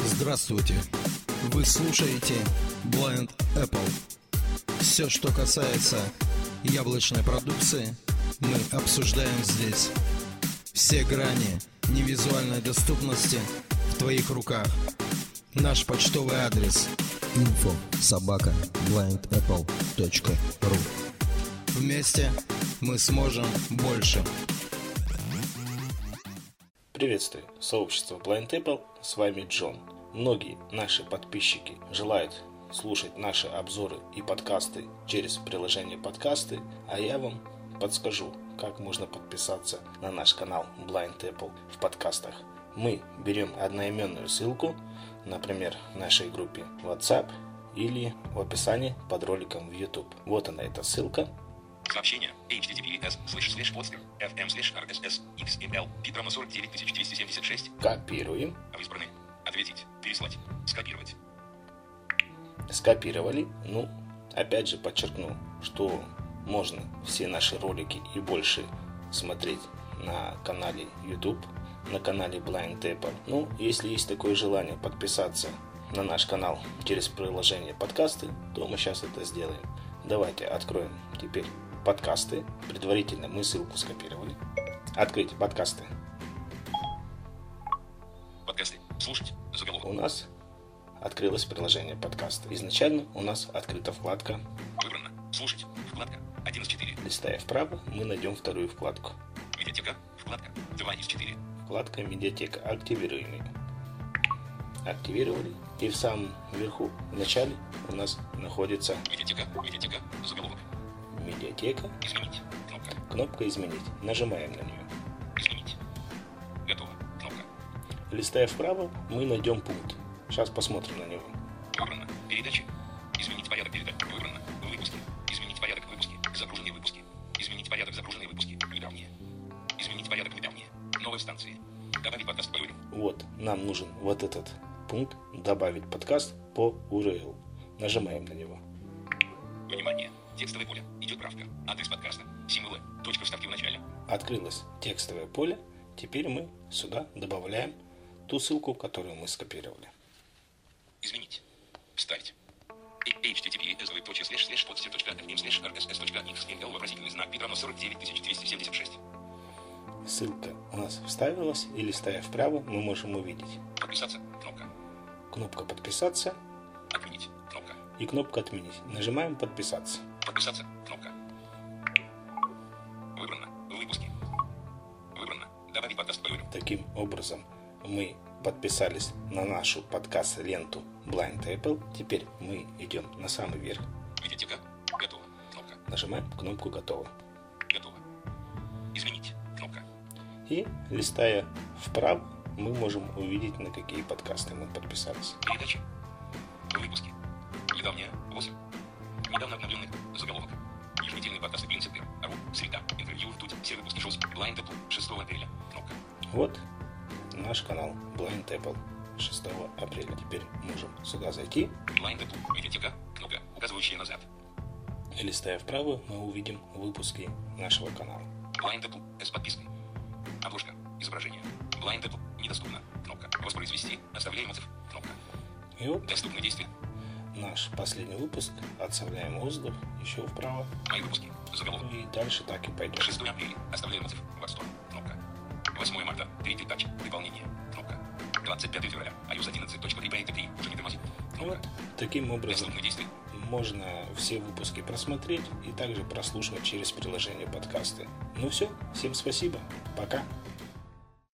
Здравствуйте! Вы слушаете Blind Apple. Все, что касается яблочной продукции, мы обсуждаем здесь. Все грани невизуальной доступности в твоих руках. Наш почтовый адрес info собака blindapple.ru Вместе мы сможем больше. Приветствую, сообщество Blind Apple, с вами Джон. Многие наши подписчики желают слушать наши обзоры и подкасты через приложение подкасты, а я вам подскажу, как можно подписаться на наш канал Blind Apple в подкастах. Мы берем одноименную ссылку, например, в нашей группе WhatsApp или в описании под роликом в YouTube. Вот она эта ссылка. Сообщение. Https слэш слэш podster fm слэш rss xml питрома 49276 Копируем, в избранный ответить. Переслать. Скопировать. Скопировали. Ну, опять же подчеркну, что можно все наши ролики и больше смотреть на канале YouTube, на канале Blind Apple. Ну, если есть такое желание подписаться на наш канал через приложение подкасты, то мы сейчас это сделаем. Давайте откроем теперь подкасты. Предварительно мы ссылку скопировали. Открыть подкасты. подкасты слушать заголовок У нас открылось приложение подкаста. Изначально у нас открыта вкладка. выбрано слушать вкладка 1 из 4 Листая вправо, мы найдем вторую вкладку. медиатека вкладка 2 из 4 Вкладка «Медиатека». Активируем ее. Активировали. И в самом верху, в начале, у нас находится медиатека медиатека заголовок медиатека. изменить кнопка Кнопка «Изменить». Нажимаем на нее. изменить готово кнопка Листая вправо, мы найдем пункт. Сейчас посмотрим на него. выбрано передачи изменить порядок передач выбрано выпуски изменить порядок выпуски загруженные выпуски изменить порядок загруженные выпуски недавние изменить порядок недавние новые станции добавить подкаст по URL. Вот, нам нужен вот этот пункт «Добавить подкаст по URL». Нажимаем на него. Внимание! Текстовое поле. Идет правка. Адрес подкаста. Символы. Точка вставки в начале. Открылось текстовое поле. Теперь мы сюда добавляем ту ссылку, которую мы скопировали. Изменить. Вставить. https двоеточие слэш слэш podster точка fm слэш rss точка xml вопросительный знак Питрома 49276. Ссылка у нас вставилась, и листая вправо, мы можем увидеть Подписаться. Кнопка. кнопка «Подписаться» Отменить. Кнопка. и кнопка «Отменить». Нажимаем «Подписаться». Подписаться. Кнопка. Выбрано. Выпуски. Выбрано. Добавить подкаст по. Таким образом, мы подписались на нашу подкаст-ленту Blind Apple. Теперь мы идем на самый верх, Медиатека. Готово. Кнопка. нажимаем кнопку «Готово». Готово. Изменить. Кнопка. И, листая вправо, мы можем увидеть, на какие подкасты мы подписались. Передачи. Выпуски. Недавняя. 8. Недавно обновленный заголовок. Еженедельные подкасты принципы. Ру. Среда. Интервью. Ртуть. Все выпуски шоу. Blind Apple. 6 апреля. Кнопка. Вот наш канал Blind Apple 6 апреля. Теперь можем сюда зайти. Blind Apple. Медиатека. Кнопка, указывающая назад. Листая вправо, мы увидим выпуски нашего канала. Blind Apple. С подпиской. Обложка. Изображение. Blind Apple. Недоступно. Кнопка. Воспроизвести. Оставляем отзыв. Кнопка. И вот Доступны действия. Наш последний выпуск. Отставляем отзыв еще вправо. Мои выпуски. Заголовок. И дальше так и пойдет. 6 апреля. Оставляем отзыв. Восторг. Кнопка. 8 марта. Третий тач. Выполнение. Кнопка. 25 февраля. iOS 11.3.3. Уже не тормозит. И Кнопка. вот таким образом можно все выпуски просмотреть и также прослушивать через приложение подкасты. Ну все, всем спасибо, пока.